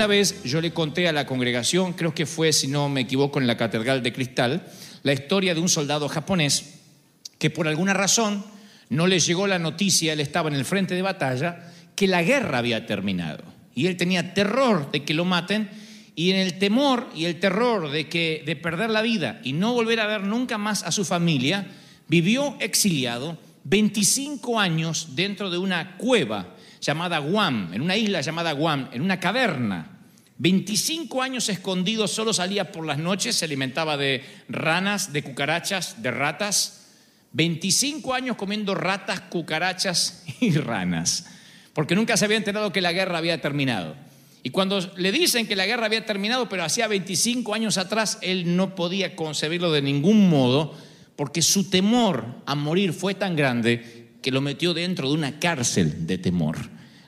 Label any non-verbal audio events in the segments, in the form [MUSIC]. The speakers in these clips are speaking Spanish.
Alguna vez yo le conté a la congregación, creo que fue, si no me equivoco, en la Catedral de Cristal, la historia de un soldado japonés que por alguna razón no le llegó la noticia, él estaba en el frente de batalla, que la guerra había terminado. Y él tenía terror de que lo maten y en el temor y el terror de, que, de perder la vida y no volver a ver nunca más a su familia, vivió exiliado 25 años dentro de una cueva llamada Guam, en una isla llamada Guam, en una caverna. 25 años escondido, solo salía por las noches, se alimentaba de ranas, de cucarachas, de ratas. 25 años comiendo ratas, cucarachas y ranas, porque nunca se había enterado que la guerra había terminado. Y cuando le dicen que la guerra había terminado, pero hacía 25 años atrás, él no podía concebirlo de ningún modo, porque su temor a morir fue tan grande que lo metió dentro de una cárcel de temor.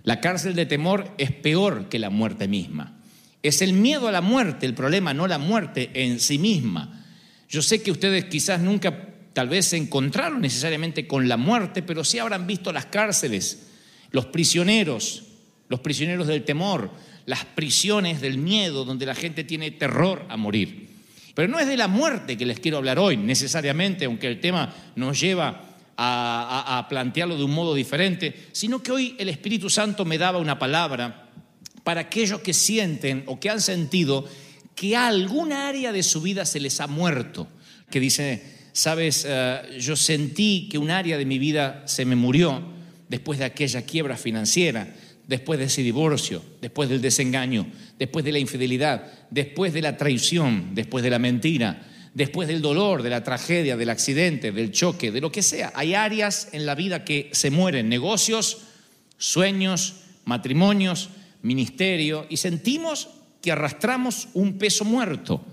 La cárcel de temor es peor que la muerte misma. Es el miedo a la muerte el problema, no la muerte en sí misma. Yo sé que ustedes quizás nunca tal vez se encontraron necesariamente con la muerte, pero sí habrán visto las cárceles, los prisioneros, los prisioneros del temor, las prisiones del miedo, donde la gente tiene terror a morir. Pero no es de la muerte que les quiero hablar hoy, necesariamente, aunque el tema nos lleva a, plantearlo de un modo diferente, sino que hoy el Espíritu Santo me daba una palabra para aquellos que sienten o que han sentido que a alguna área de su vida se les ha muerto, que dice, sabes, uh, yo sentí que un área de mi vida se me murió después de aquella quiebra financiera, después de ese divorcio, después del desengaño, después de la infidelidad, después de la traición, después de la mentira, después del dolor, de la tragedia, del accidente, del choque, de lo que sea. Hay áreas en la vida que se mueren, negocios, sueños, matrimonios, ministerio, y sentimos que arrastramos un peso muerto.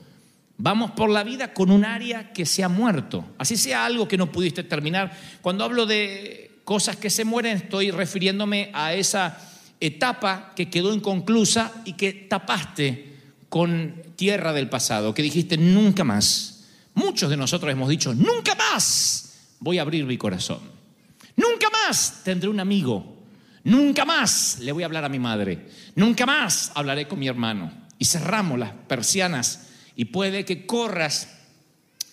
Vamos por la vida con un área que se ha muerto, así sea algo que no pudiste terminar. Cuando hablo de cosas que se mueren, estoy refiriéndome a esa etapa que quedó inconclusa y que tapaste con tierra del pasado, que dijiste nunca más. Muchos de nosotros hemos dicho, nunca más voy a abrir mi corazón. Nunca más tendré un amigo. Nunca más le voy a hablar a mi madre. Nunca más hablaré con mi hermano. Y cerramos las persianas y puede que corras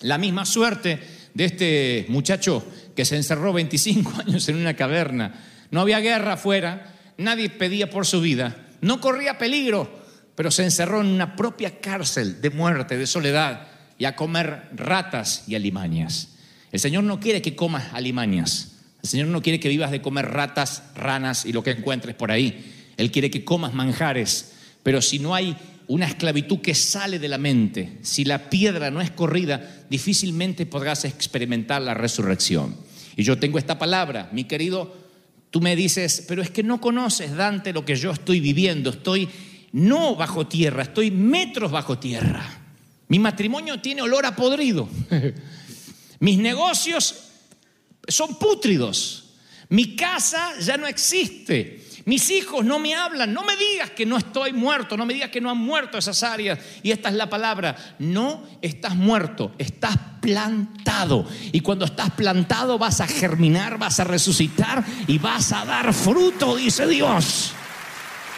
la misma suerte de este muchacho que se encerró 25 [LAUGHS] años en una caverna. No había guerra afuera, nadie pedía por su vida, no corría peligro, pero se encerró en una propia cárcel de muerte, de soledad, y a comer ratas y alimañas. El Señor no quiere que comas alimañas. El Señor no quiere que vivas de comer ratas, ranas y lo que encuentres por ahí. Él quiere que comas manjares. Pero si no hay una esclavitud que sale de la mente, si la piedra no es corrida, difícilmente podrás experimentar la resurrección. Y yo tengo esta palabra, mi querido, tú me dices, pero es que no conoces, Dante, lo que yo estoy viviendo. Estoy no bajo tierra, estoy metros bajo tierra. Mi matrimonio tiene olor a podrido. [LAUGHS] Mis negocios son pútridos. Mi casa ya no existe. Mis hijos no me hablan. No me digas que no estoy muerto. No me digas que no han muerto esas áreas. Y esta es la palabra. No estás muerto. Estás plantado. Y cuando estás plantado vas a germinar, vas a resucitar y vas a dar fruto, dice Dios.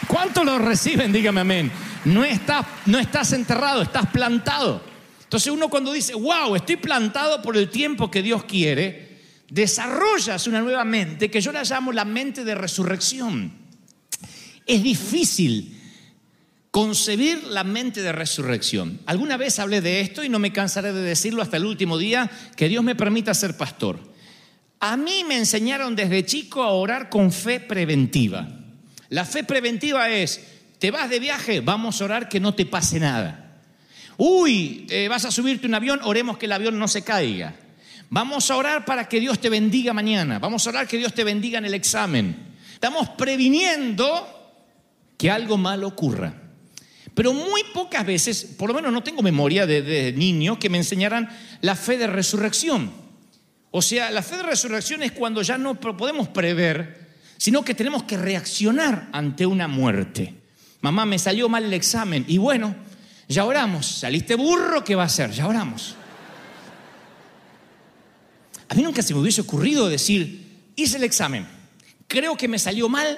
¿Cuánto lo reciben? Dígame amén. No estás, no estás enterrado, estás plantado. Entonces uno cuando dice, wow, estoy plantado por el tiempo que Dios quiere, desarrollas una nueva mente que yo la llamo la mente de resurrección. Es difícil concebir la mente de resurrección. Alguna vez hablé de esto y no me cansaré de decirlo hasta el último día, que Dios me permita ser pastor. A mí me enseñaron desde chico a orar con fe preventiva. La fe preventiva es, te vas de viaje, vamos a orar que no te pase nada. Uy, eh, vas a subirte un avión, oremos que el avión no se caiga. Vamos a orar para que Dios te bendiga mañana. Vamos a orar que Dios te bendiga en el examen. Estamos previniendo que algo malo ocurra. Pero muy pocas veces, por lo menos no tengo memoria de, de niño, que me enseñaran la fe de resurrección. O sea, la fe de resurrección es cuando ya no podemos prever, sino que tenemos que reaccionar ante una muerte. Mamá, me salió mal el examen. Y bueno, ya oramos. Saliste burro, ¿qué va a hacer? Ya oramos. A mí nunca se me hubiese ocurrido decir, hice el examen, creo que me salió mal,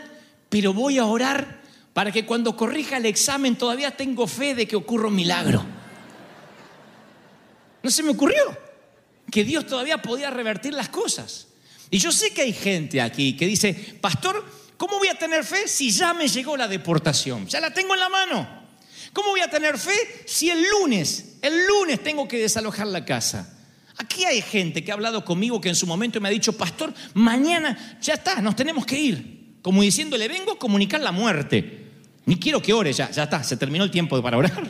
pero voy a orar para que cuando corrija el examen todavía tengo fe de que ocurra un milagro. No se me ocurrió que Dios todavía podía revertir las cosas. Y yo sé que hay gente aquí que dice, pastor, ¿cómo voy a tener fe si ya me llegó la deportación? Ya la tengo en la mano. ¿Cómo voy a tener fe si el lunes, el lunes tengo que desalojar la casa? Aquí hay gente que ha hablado conmigo que en su momento me ha dicho, pastor, mañana ya está, nos tenemos que ir. Como diciendo, le vengo a comunicar la muerte. Ni quiero que ore ya, ya está, se terminó el tiempo para orar.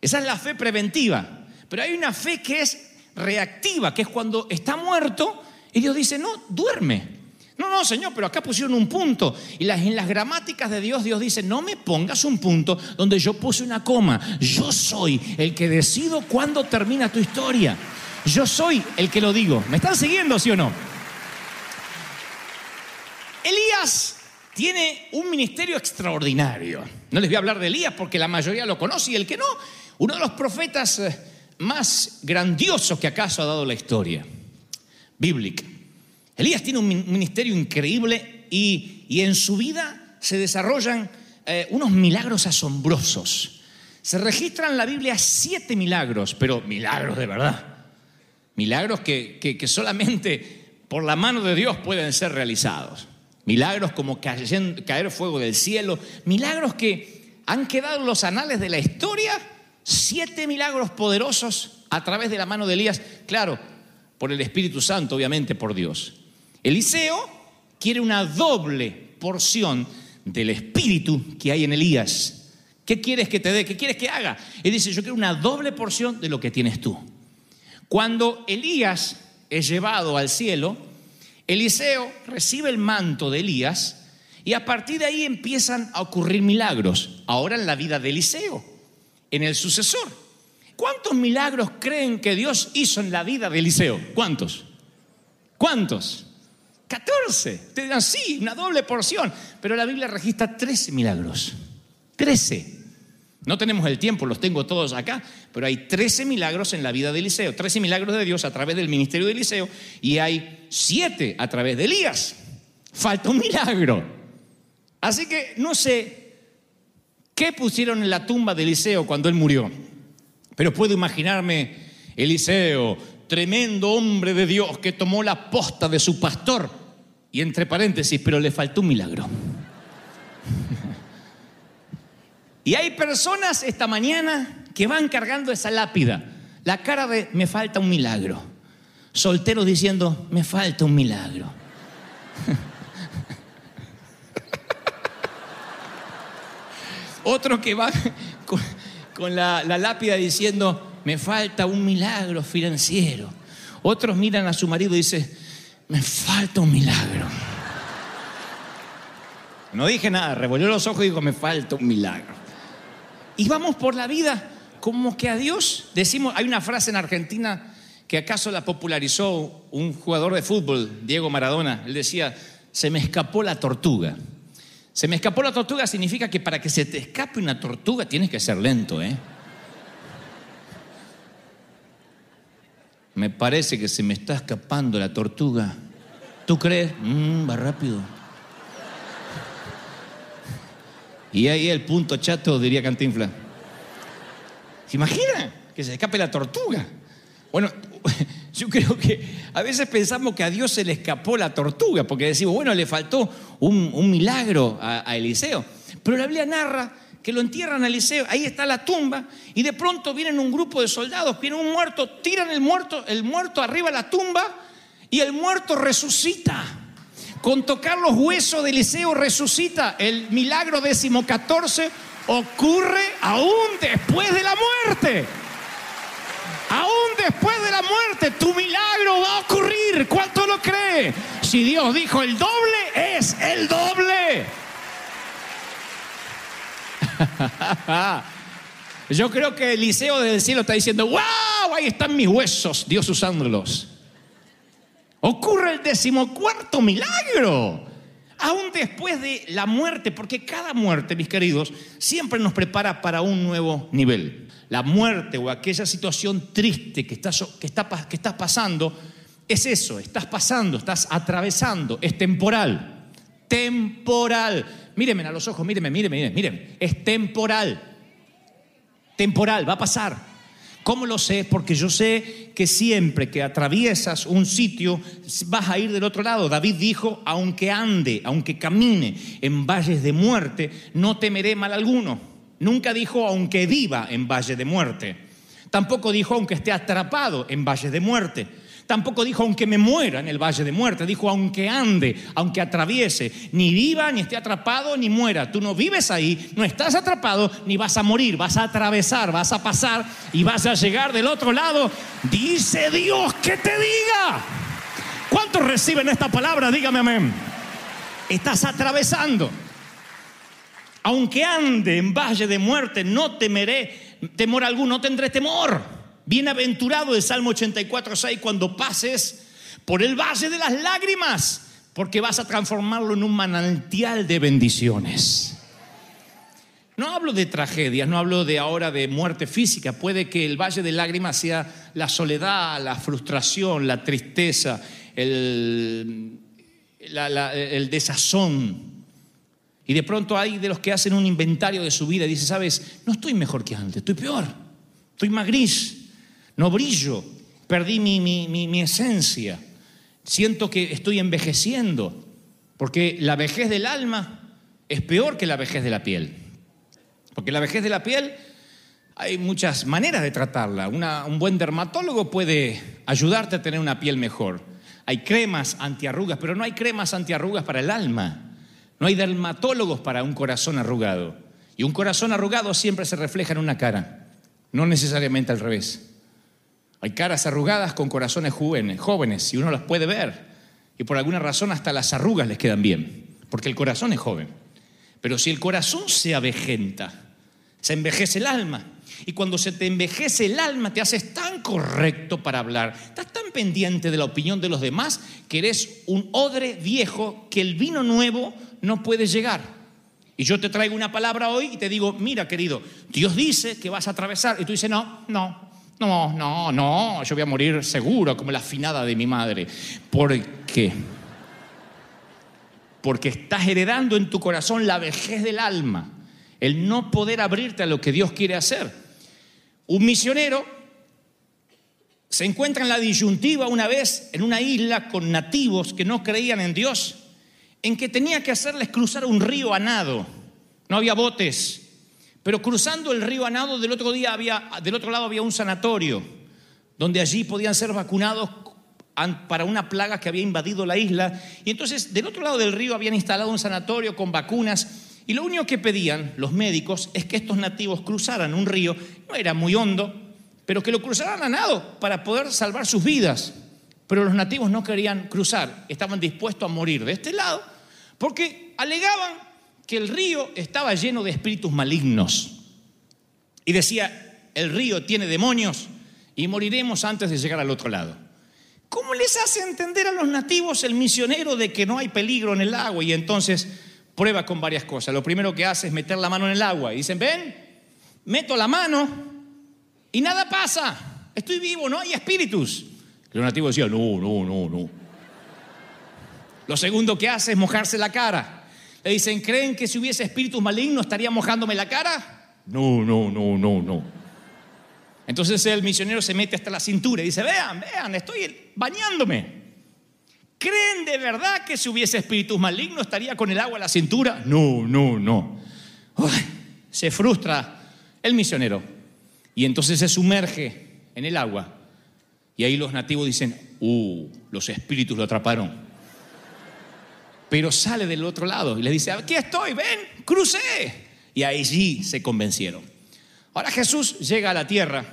Esa es la fe preventiva. Pero hay una fe que es reactiva, que es cuando está muerto y Dios dice, no, duerme. No, no, Señor, pero acá pusieron un punto. Y las, en las gramáticas de Dios, Dios dice, no me pongas un punto donde yo puse una coma. Yo soy el que decido cuándo termina tu historia. Yo soy el que lo digo. ¿Me están siguiendo, sí o no? Elías tiene un ministerio extraordinario. No les voy a hablar de Elías porque la mayoría lo conoce y el que no, uno de los profetas eh, más grandiosos que acaso ha dado la historia, bíblica. Elías tiene un ministerio increíble y, y en su vida se desarrollan eh, unos milagros asombrosos. Se registran en la Biblia siete milagros, pero milagros de verdad. Milagros que, que, que solamente por la mano de Dios pueden ser realizados. Milagros como caer, caer fuego del cielo. Milagros que han quedado en los anales de la historia. Siete milagros poderosos a través de la mano de Elías. Claro, por el Espíritu Santo, obviamente por Dios. Eliseo quiere una doble porción del Espíritu que hay en Elías. ¿Qué quieres que te dé? ¿Qué quieres que haga? Él dice, yo quiero una doble porción de lo que tienes tú. Cuando Elías es llevado al cielo, Eliseo recibe el manto de Elías y a partir de ahí empiezan a ocurrir milagros. Ahora en la vida de Eliseo, en el sucesor. ¿Cuántos milagros creen que Dios hizo en la vida de Eliseo? ¿Cuántos? ¿Cuántos? 14. Te dirán, sí, una doble porción. Pero la Biblia registra 13 milagros. 13. No tenemos el tiempo, los tengo todos acá, pero hay 13 milagros en la vida de Eliseo, 13 milagros de Dios a través del ministerio de Eliseo y hay 7 a través de Elías. Falta un milagro. Así que no sé qué pusieron en la tumba de Eliseo cuando él murió, pero puedo imaginarme Eliseo, tremendo hombre de Dios que tomó la posta de su pastor y entre paréntesis, pero le faltó un milagro. [LAUGHS] Y hay personas esta mañana que van cargando esa lápida, la cara de me falta un milagro. Solteros diciendo, me falta un milagro. [LAUGHS] Otros que van con, la lápida diciendo, me falta un milagro financiero. Otros miran a su marido y dicen, me falta un milagro. No dije nada, revolvió los ojos y dijo, me falta un milagro. Y vamos por la vida como que a Dios decimos, hay una frase en Argentina que acaso la popularizó un jugador de fútbol, Diego Maradona. Él decía, se me escapó la tortuga. Se me escapó la tortuga significa que para que se te escape una tortuga tienes que ser lento, ¿eh? Me parece que se me está escapando la tortuga. ¿Tú crees? Mm, va rápido. Y ahí el punto chato, diría Cantinfla. ¿Se imagina? que se escape la tortuga. Bueno, yo creo que a veces pensamos que a Dios se le escapó la tortuga, porque decimos, bueno, le faltó un, milagro a, a Eliseo. Pero la Biblia narra que lo entierran a Eliseo, ahí está la tumba, y de pronto vienen un grupo de soldados, viene un muerto, tiran el muerto, el muerto arriba de la tumba, y el muerto resucita. Con tocar los huesos de Eliseo resucita. El milagro décimo catorce ocurre aún después de la muerte. Aún después de la muerte, tu milagro va a ¿Cuánto lo cree? Si Dios dijo el doble, es el doble. [LAUGHS] Yo creo que Eliseo desde el cielo está diciendo, wow, ahí están mis huesos, Dios usándolos. Ocurre el decimocuarto milagro. Aún después de la muerte, porque cada muerte, mis queridos, siempre nos prepara para un nuevo nivel. La muerte o aquella situación triste que estás, que está, que estás pasando, es eso, estás pasando, estás atravesando, es temporal. Temporal. Mírenme a los ojos, mírenme, mírenme, mírenme, mírenme. Es temporal. Temporal, va a pasar. ¿Cómo lo sé? Porque yo sé que siempre que atraviesas un sitio vas a ir del otro lado. David dijo, aunque ande, aunque camine en valles de muerte, no temeré mal alguno. Nunca dijo, aunque viva en valle de muerte. Tampoco dijo, aunque esté atrapado en valles de muerte. Tampoco dijo, aunque me muera en el valle de muerte. Dijo, aunque ande, aunque atraviese. Ni viva, ni esté atrapado, ni muera. Tú no vives ahí, no estás atrapado, ni vas a morir. Vas a atravesar, vas a pasar y vas a llegar del otro lado. Dice Dios que te diga. ¿Cuántos reciben esta palabra? Dígame amén. Estás atravesando. Aunque ande en valle de muerte, no temeré temor alguno, no tendré temor. Bienaventurado el Salmo 84, 6, cuando pases por el valle de las lágrimas, porque vas a transformarlo en un manantial de bendiciones. No hablo de tragedias, no hablo de ahora de muerte física. Puede que el valle de lágrimas sea la soledad, la frustración, la tristeza, el, el desazón. Y de pronto hay de los que hacen un inventario de su vida y dicen, sabes, no estoy mejor que antes, estoy peor, estoy más gris, no brillo, perdí mi, esencia, siento que estoy envejeciendo, porque la vejez del alma es peor que la vejez de la piel, porque la vejez de la piel hay muchas maneras de tratarla, un buen dermatólogo puede ayudarte a tener una piel mejor, hay cremas antiarrugas, pero no hay cremas antiarrugas para el alma, no hay dermatólogos para un corazón arrugado, y un corazón arrugado siempre se refleja en una cara, no necesariamente al revés. Hay caras arrugadas con corazones jóvenes, jóvenes, y uno las puede ver. Y por alguna razón hasta las arrugas les quedan bien, porque el corazón es joven. Pero si el corazón se avejenta, se envejece el alma. Y cuando se te envejece el alma, te haces tan correcto para hablar, estás tan pendiente de la opinión de los demás, que eres un odre viejo que el vino nuevo no puede llegar. Y yo te traigo una palabra hoy y te digo, mira querido, Dios dice que vas a atravesar. Y tú dices, no, no, no, no, no, yo voy a morir seguro como la afinada de mi madre. ¿Por qué? Porque estás heredando en tu corazón la vejez del alma, el no poder abrirte a lo que Dios quiere hacer. Un misionero se encuentra en la disyuntiva una vez en una isla con nativos que no creían en Dios, en que tenía que hacerles cruzar un río a nado. No había botes, pero cruzando el río a nado, del otro, día había, del otro lado había un sanatorio, donde allí podían ser vacunados para una plaga que había invadido la isla. Y entonces del otro lado del río habían instalado un sanatorio con vacunas. Y lo único que pedían los médicos es que estos nativos cruzaran un río, no era muy hondo, pero que lo cruzaran a nado para poder salvar sus vidas. Pero los nativos no querían cruzar, estaban dispuestos a morir de este lado, porque alegaban que el río estaba lleno de espíritus malignos. Y decía, el río tiene demonios y moriremos antes de llegar al otro lado. ¿Cómo les hace entender a los nativos el misionero de que no hay peligro en el agua? Y entonces prueba con varias cosas. Lo primero que hace es meter la mano en el agua. Y dicen, ven, meto la mano y nada pasa. Estoy vivo, no hay espíritus. Los nativos decían, no, no, no, no. Lo segundo que hace es mojarse la cara. Le dicen, ¿creen que si hubiese espíritus malignos estaría mojándome la cara? No, no, no, no, no. Entonces el misionero se mete hasta la cintura y dice, vean, vean, estoy bañándome. ¿Creen de verdad que si hubiese espíritus malignos estaría con el agua a la cintura? No, no, no. Se frustra el misionero y entonces se sumerge en el agua y ahí los nativos dicen, uh, los espíritus lo atraparon. Pero sale del otro lado y le dice, aquí estoy, ven, crucé. Y allí se convencieron. Ahora Jesús llega a la tierra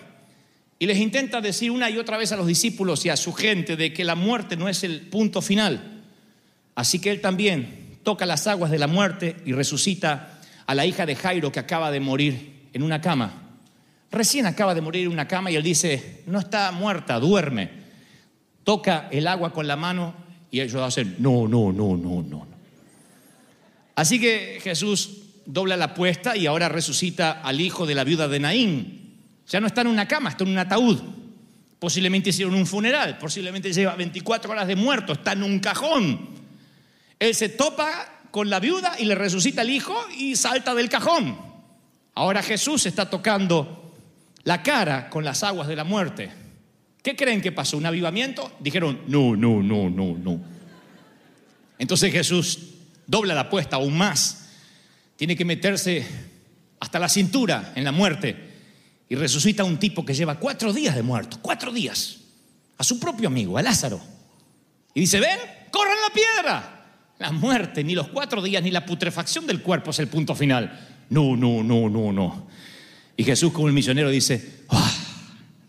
y les intenta decir una y otra vez a los discípulos y a su gente de que la muerte no es el punto final. Así que él también toca las aguas de la muerte y resucita a la hija de Jairo que acaba de morir en una cama. Recién acaba de morir en una cama y él dice, no está muerta, duerme. Toca el agua con la mano y ellos hacen, no, no, no, no, no. Así que Jesús dobla la apuesta y ahora resucita al hijo de la viuda de Naín, ya no está en una cama, está en un ataúd. Posiblemente hicieron un funeral, posiblemente lleva 24 horas de muerto, está en un cajón. Él se topa con la viuda y le resucita al hijo y salta del cajón. Ahora Jesús está tocando la cara con las aguas de la muerte. ¿Qué creen que pasó? ¿Un avivamiento? Dijeron, no, no, no, no, no. Entonces Jesús dobla la apuesta aún más. Tiene que meterse hasta la cintura en la muerte y resucita a un tipo que lleva cuatro días de muerto, cuatro días, a su propio amigo, a Lázaro. Y dice, ven, corran la piedra. La muerte, ni los cuatro días, ni la putrefacción del cuerpo es el punto final. No, no, no, no, no. Y Jesús como el misionero dice, "Ah,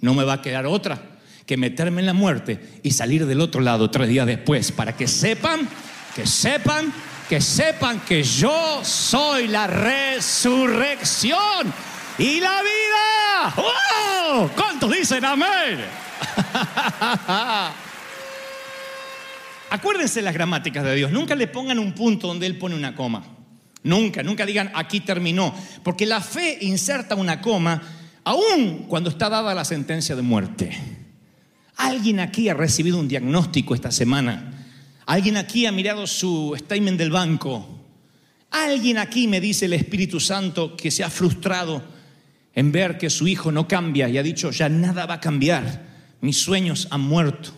no me va a quedar otra que meterme en la muerte y salir del otro lado tres días después para que sepan, que sepan, que sepan que yo soy la resurrección y la vida. ¡Wow! ¿Cuántos dicen amén? [LAUGHS] Acuérdense las gramáticas de Dios. Nunca le pongan un punto donde Él pone una coma. Nunca, nunca digan aquí terminó. Porque la fe inserta una coma aún cuando está dada la sentencia de muerte. Alguien aquí ha recibido un diagnóstico esta semana. Alguien aquí ha mirado su statement del banco. Alguien aquí me dice el Espíritu Santo que se ha frustrado en ver que su hijo no cambia y ha dicho, ya nada va a cambiar, mis sueños han muerto.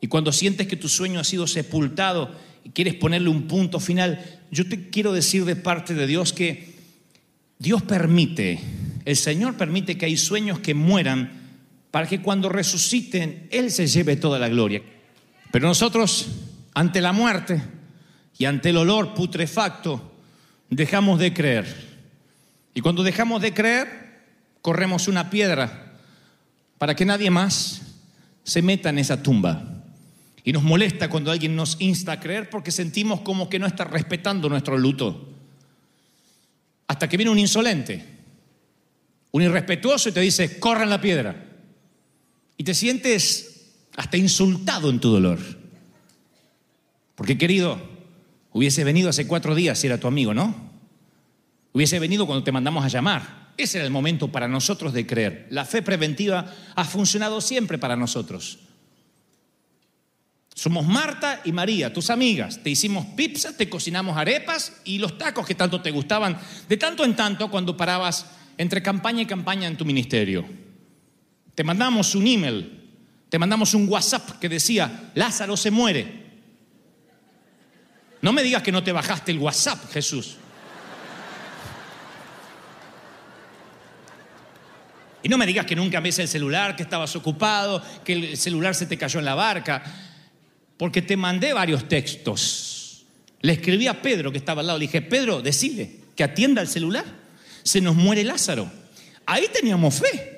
Y cuando sientes que tu sueño ha sido sepultado y quieres ponerle un punto final, yo te quiero decir de parte de Dios que Dios permite, el Señor permite que hay sueños que mueran para que cuando resuciten Él se lleve toda la gloria. Pero nosotros, ante la muerte y ante el olor putrefacto, dejamos de creer. Y cuando dejamos de creer, corremos una piedra para que nadie más se meta en esa tumba. Y nos molesta cuando alguien nos insta a creer porque sentimos como que no está respetando nuestro luto. Hasta que viene un insolente, un irrespetuoso y te dice, corran la piedra. Y te sientes hasta insultado en tu dolor. Porque querido, hubiese venido hace cuatro días si era tu amigo, ¿no? Hubiese venido cuando te mandamos a llamar. Ese era el momento para nosotros de creer. La fe preventiva ha funcionado siempre para nosotros. Somos Marta y María, tus amigas. Te hicimos pizza, te cocinamos arepas y los tacos que tanto te gustaban de tanto en tanto cuando parabas entre campaña y campaña en tu ministerio. Te mandamos un email, te mandamos un WhatsApp que decía, Lázaro se muere. No me digas que no te bajaste el WhatsApp, Jesús. Y no me digas que nunca ves el celular, que estabas ocupado, que el celular se te cayó en la barca, porque te mandé varios textos. Le escribí a Pedro que estaba al lado, le dije, Pedro, decile que atienda el celular, se nos muere Lázaro. Ahí teníamos fe,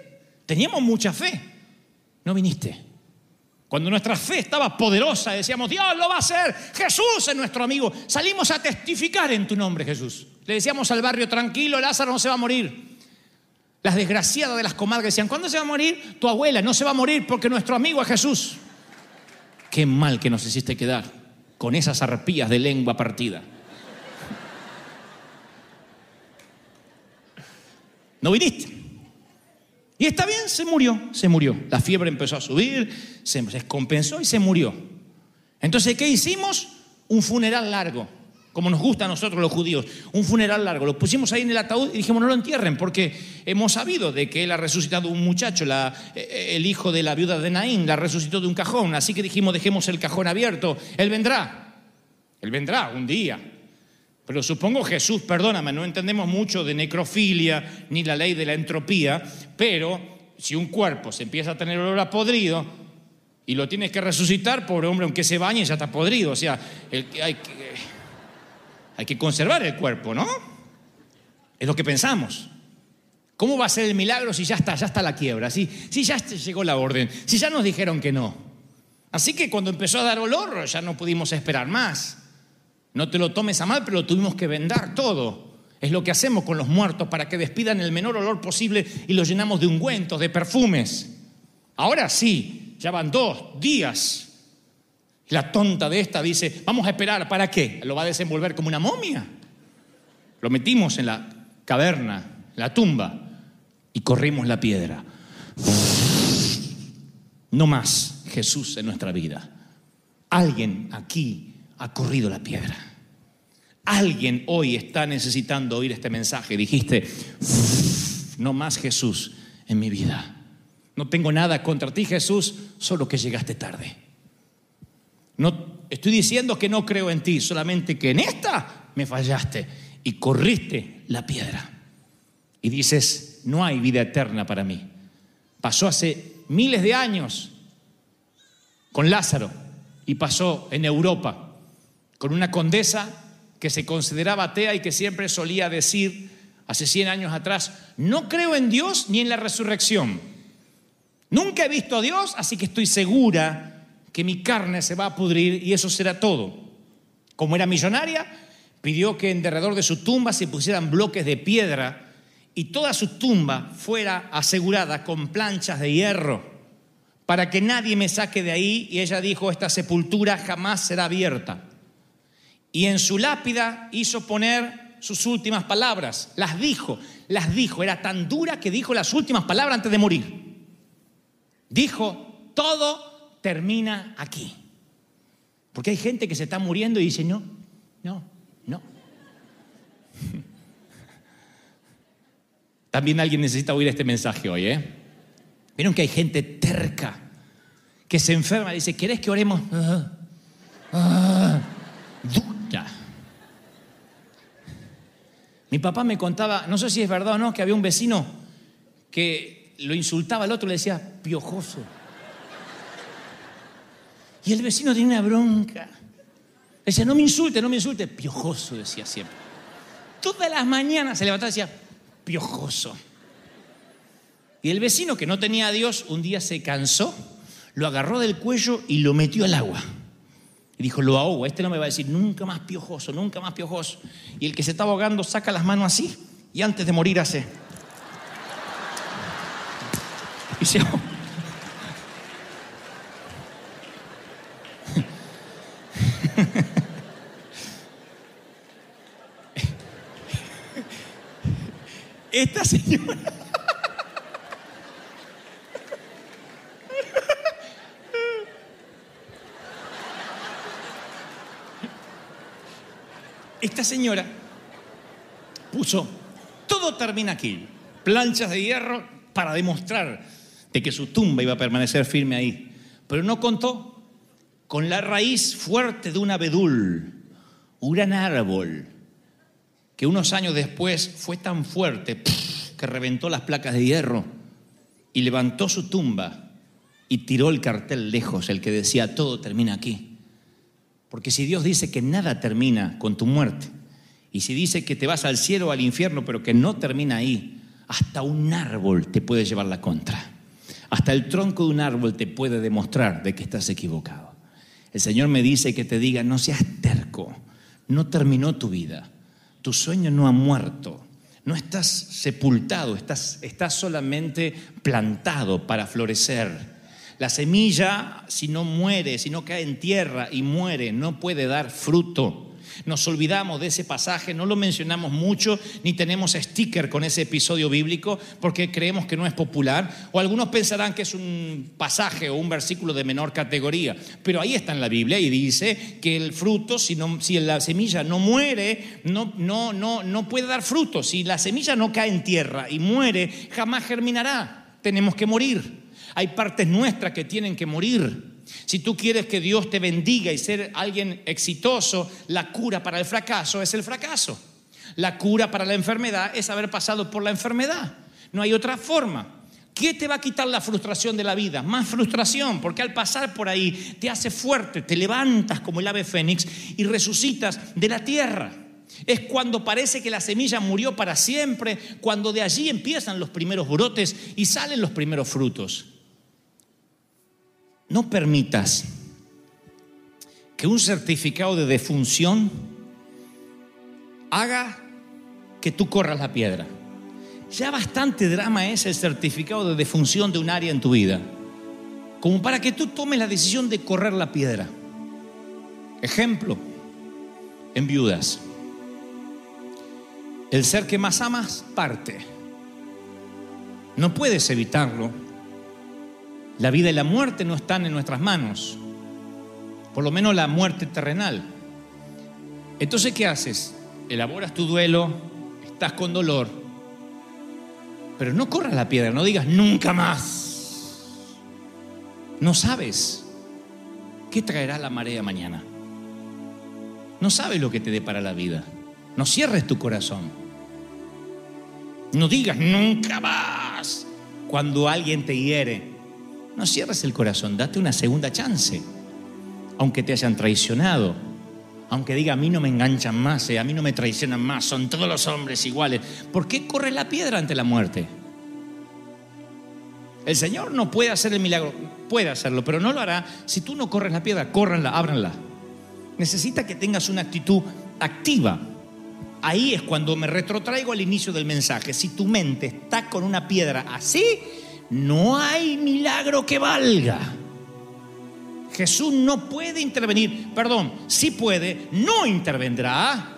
teníamos mucha fe. No viniste. Cuando nuestra fe estaba poderosa, decíamos, Dios lo va a hacer, Jesús es nuestro amigo. Salimos a testificar en tu nombre, Jesús. Le decíamos al barrio, tranquilo, Lázaro no se va a morir. Las desgraciadas de las comadres decían, ¿cuándo se va a morir? Tu abuela no se va a morir porque nuestro amigo es Jesús. Qué mal que nos hiciste quedar con esas arpías de lengua partida. No viniste. Y está bien, se murió, se murió. La fiebre empezó a subir, se descompensó y se murió. Entonces, ¿qué hicimos? Un funeral largo como nos gusta a nosotros los judíos, un funeral largo. Lo pusimos ahí en el ataúd y dijimos, no lo entierren, porque hemos sabido de que él ha resucitado un muchacho, eh, el hijo de la viuda de Naín, la resucitó de un cajón. Así que dijimos, dejemos el cajón abierto. Él vendrá, él vendrá un día. Pero supongo Jesús, perdóname, no entendemos mucho de necrofilia ni la ley de la entropía, pero si un cuerpo se empieza a tener olor a podrido y lo tienes que resucitar, pobre hombre, aunque se bañe ya está podrido. O sea, el- hay, que, hay que conservar el cuerpo, ¿no? Es lo que pensamos. ¿Cómo va a ser el milagro si ya está, ya está la quiebra? Si, si ya llegó la orden, si ya nos dijeron que no. Así que cuando empezó a dar olor ya no pudimos esperar más. No te lo tomes a mal, pero lo tuvimos que vendar todo. Es lo que hacemos con los muertos para que despidan el menor olor posible y los llenamos de ungüentos, de perfumes. Ahora sí, ya van dos días. La tonta de esta dice, vamos a esperar, ¿para qué? ¿Lo va a desenvolver como una momia? Lo metimos en la caverna, la tumba, y corrimos la piedra. No más Jesús en nuestra vida. Alguien aquí ha corrido la piedra. Alguien hoy está necesitando oír este mensaje. Dijiste, no más Jesús en mi vida. No tengo nada contra ti, Jesús, solo que llegaste tarde. No estoy diciendo que no creo en ti, solamente que en esta me fallaste y corriste la piedra. Y dices, no hay vida eterna para mí. Pasó hace miles de años con Lázaro y pasó en Europa con una condesa que se consideraba atea y que siempre solía decir, hace 100 años atrás, no creo en Dios ni en la resurrección. Nunca he visto a Dios, así que estoy segura que mi carne se va a pudrir y eso será todo. Como era millonaria, pidió que en derredor de su tumba se pusieran bloques de piedra y toda su tumba fuera asegurada con planchas de hierro para que nadie me saque de ahí. Y ella dijo, esta sepultura jamás será abierta. Y en su lápida hizo poner sus últimas palabras. Las dijo, las dijo. Era tan dura que dijo las últimas palabras antes de morir. Dijo, todo termina aquí. Porque hay gente que se está muriendo y dice, no, no, no. [LAUGHS] También alguien necesita oír este mensaje hoy, ¿eh? Vieron que hay gente terca que se enferma y dice, ¿querés que oremos? [LAUGHS] Ah, ah, dura. Mi papá me contaba, no sé si es verdad o no, que había un vecino que lo insultaba al otro, le decía, piojoso. Y el vecino tenía una bronca. Decía, no me insulte, no me insulte. Piojoso, decía siempre. Todas las mañanas se levantaba y decía, piojoso. Y el vecino que no tenía a Dios, un día se cansó, lo agarró del cuello y lo metió al agua. Y dijo, lo ahogo, este no me va a decir nunca más piojoso, nunca más piojoso. Y el que se está ahogando saca las manos así y antes de morir hace. Y se ahoga. [LAUGHS] Esta señora. Esta señora puso, todo termina aquí, planchas de hierro para demostrar de que su tumba iba a permanecer firme ahí. Pero no contó con la raíz fuerte de un abedul, un gran árbol, que unos años después fue tan fuerte que reventó las placas de hierro y levantó su tumba y tiró el cartel lejos, el que decía, todo termina aquí. Porque si Dios dice que nada termina con tu muerte, y si dice que te vas al cielo o al infierno, pero que no termina ahí, hasta un árbol te puede llevar la contra. Hasta el tronco de un árbol te puede demostrar de que estás equivocado. El Señor me dice que te diga, no seas terco, no terminó tu vida, tu sueño no ha muerto, no estás sepultado, estás, estás solamente plantado para florecer. La semilla, si no muere, si no cae en tierra y muere, no puede dar fruto. Nos olvidamos de ese pasaje, no lo mencionamos mucho, ni tenemos sticker con ese episodio bíblico porque creemos que no es popular. O algunos pensarán que es un pasaje o un versículo de menor categoría. Pero ahí está en la Biblia y dice que el fruto, si, la semilla no muere, no puede dar fruto. Si la semilla no cae en tierra y muere, jamás germinará. Tenemos que morir. Hay partes nuestras que tienen que morir. Si tú quieres que Dios te bendiga y ser alguien exitoso, la cura para el fracaso es el fracaso. La cura para la enfermedad es haber pasado por la enfermedad. No hay otra forma. ¿Qué te va a quitar la frustración de la vida? Más frustración, porque al pasar por ahí te hace fuerte, te levantas como el ave fénix y resucitas de la tierra. Es cuando parece que la semilla murió para siempre, cuando de allí empiezan los primeros brotes y salen los primeros frutos. No permitas que un certificado de defunción haga que tú corras la piedra. Ya bastante drama es el certificado de defunción de un área en tu vida, como para que tú tomes la decisión de correr la piedra. Ejemplo, en viudas. El ser que más amas parte. No puedes evitarlo. La vida y la muerte no están en nuestras manos. Por lo menos la muerte terrenal. Entonces, ¿qué haces? Elaboras tu duelo, estás con dolor, pero no corras la piedra, no digas nunca más. No sabes qué traerá la marea mañana. No sabes lo que te depara la vida. No cierres tu corazón. No digas nunca más cuando alguien te hiere. No cierres el corazón, date una segunda chance. Aunque te hayan traicionado, aunque diga a mí no me enganchan más, eh, a mí no me traicionan más, son todos los hombres iguales. ¿Por qué corre la piedra ante la muerte? El Señor no puede hacer el milagro, puede hacerlo, pero no lo hará si tú no corres la piedra, córranla, ábranla. Necesita que tengas una actitud activa. Ahí es cuando me retrotraigo al inicio del mensaje. Si tu mente está con una piedra así, no hay milagro que valga. Jesús no puede intervenir, perdón, sí puede, no intervendrá,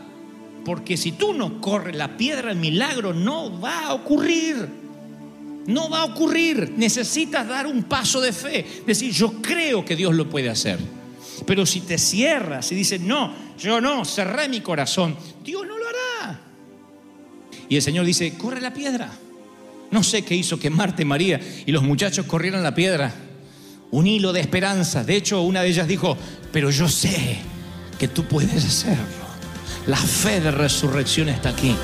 porque si tú no corres la piedra, el milagro no va a ocurrir. No va a ocurrir. Necesitas dar un paso de fe, decir, yo creo que Dios lo puede hacer. Pero si te cierras y dices, no, yo no, cerré mi corazón, Dios no lo hará. Y el Señor dice, corre la piedra. No sé qué hizo que Marta y María y los muchachos corrieran la piedra un hilo de esperanza. De hecho, una de ellas dijo, pero yo sé que tú puedes hacerlo. La fe de resurrección está aquí.